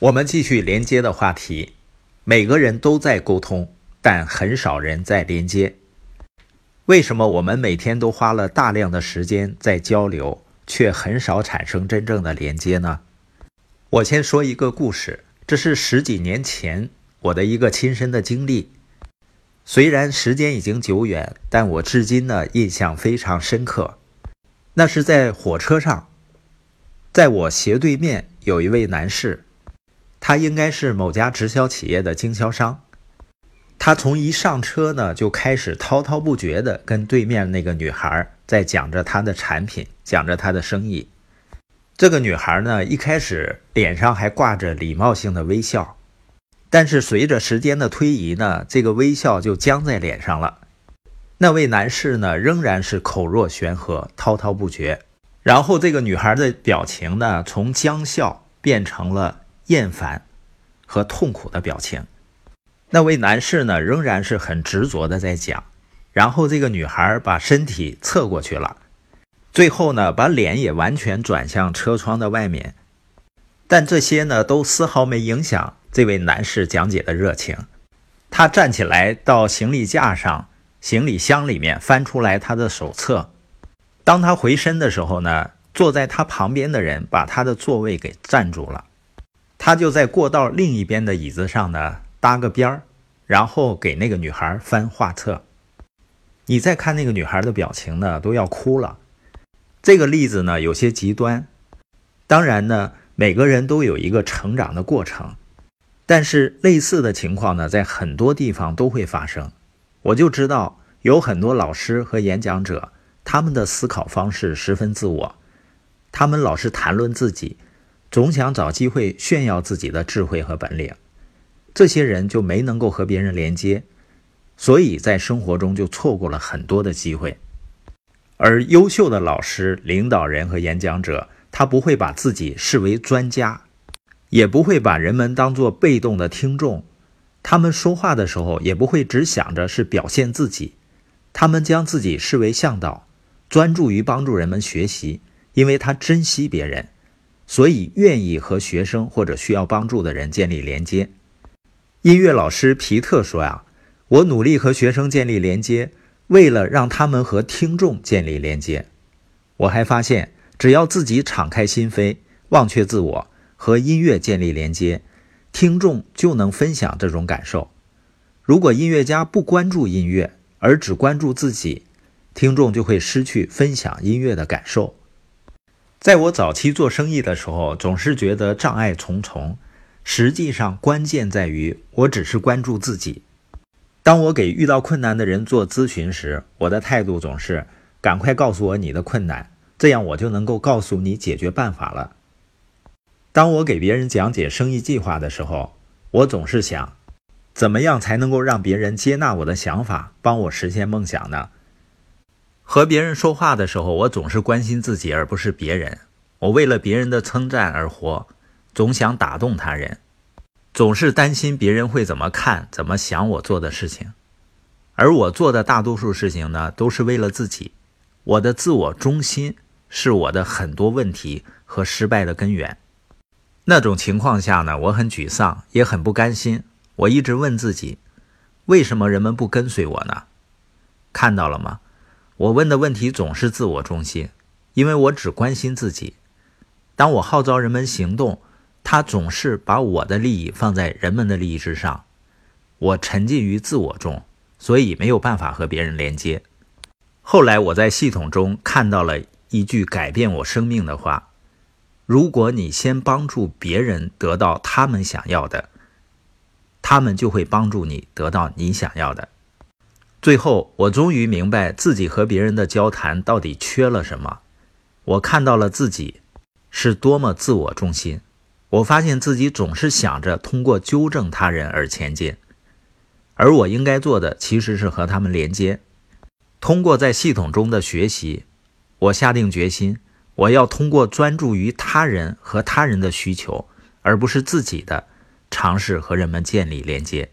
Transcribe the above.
我们继续连接的话题。每个人都在沟通，但很少人在连接。为什么我们每天都花了大量的时间在交流，却很少产生真正的连接呢？我先说一个故事，这是十几年前我的一个亲身的经历。虽然时间已经久远，但我至今呢印象非常深刻。那是在火车上，在我斜对面有一位男士。他应该是某家直销企业的经销商，他从一上车呢就开始滔滔不绝地跟对面那个女孩在讲着他的产品，讲着他的生意。这个女孩呢一开始脸上还挂着礼貌性的微笑，但是随着时间的推移呢，这个微笑就僵在脸上了。那位男士呢仍然是口若悬河，滔滔不绝。然后这个女孩的表情呢从僵笑变成了。厌烦和痛苦的表情，那位男士呢，仍然是很执着的在讲。然后这个女孩把身体侧过去了，最后呢，把脸也完全转向车窗的外面。但这些呢，都丝毫没影响这位男士讲解的热情。他站起来到行李架上、行李箱里面翻出来他的手册。当他回身的时候呢，坐在他旁边的人把他的座位给占住了。他就在过道另一边的椅子上呢搭个边儿，然后给那个女孩翻画册。你再看那个女孩的表情呢，都要哭了。这个例子呢有些极端，当然呢每个人都有一个成长的过程，但是类似的情况呢在很多地方都会发生。我就知道有很多老师和演讲者，他们的思考方式十分自我，他们老是谈论自己。总想找机会炫耀自己的智慧和本领，这些人就没能够和别人连接，所以在生活中就错过了很多的机会。而优秀的老师、领导人和演讲者，他不会把自己视为专家，也不会把人们当作被动的听众。他们说话的时候，也不会只想着是表现自己，他们将自己视为向导，专注于帮助人们学习，因为他珍惜别人。所以，愿意和学生或者需要帮助的人建立连接。音乐老师皮特说：“呀，我努力和学生建立连接，为了让他们和听众建立连接。我还发现，只要自己敞开心扉，忘却自我，和音乐建立连接，听众就能分享这种感受。如果音乐家不关注音乐，而只关注自己，听众就会失去分享音乐的感受。”在我早期做生意的时候，总是觉得障碍重重。实际上，关键在于我只是关注自己。当我给遇到困难的人做咨询时，我的态度总是赶快告诉我你的困难，这样我就能够告诉你解决办法了。当我给别人讲解生意计划的时候，我总是想，怎么样才能够让别人接纳我的想法，帮我实现梦想呢？和别人说话的时候，我总是关心自己，而不是别人。我为了别人的称赞而活，总想打动他人，总是担心别人会怎么看、怎么想我做的事情。而我做的大多数事情呢，都是为了自己。我的自我中心是我的很多问题和失败的根源。那种情况下呢，我很沮丧，也很不甘心。我一直问自己：为什么人们不跟随我呢？看到了吗？我问的问题总是自我中心，因为我只关心自己。当我号召人们行动，他总是把我的利益放在人们的利益之上。我沉浸于自我中，所以没有办法和别人连接。后来我在系统中看到了一句改变我生命的话：如果你先帮助别人得到他们想要的，他们就会帮助你得到你想要的。最后，我终于明白自己和别人的交谈到底缺了什么。我看到了自己是多么自我中心。我发现自己总是想着通过纠正他人而前进，而我应该做的其实是和他们连接。通过在系统中的学习，我下定决心，我要通过专注于他人和他人的需求，而不是自己的，尝试和人们建立连接。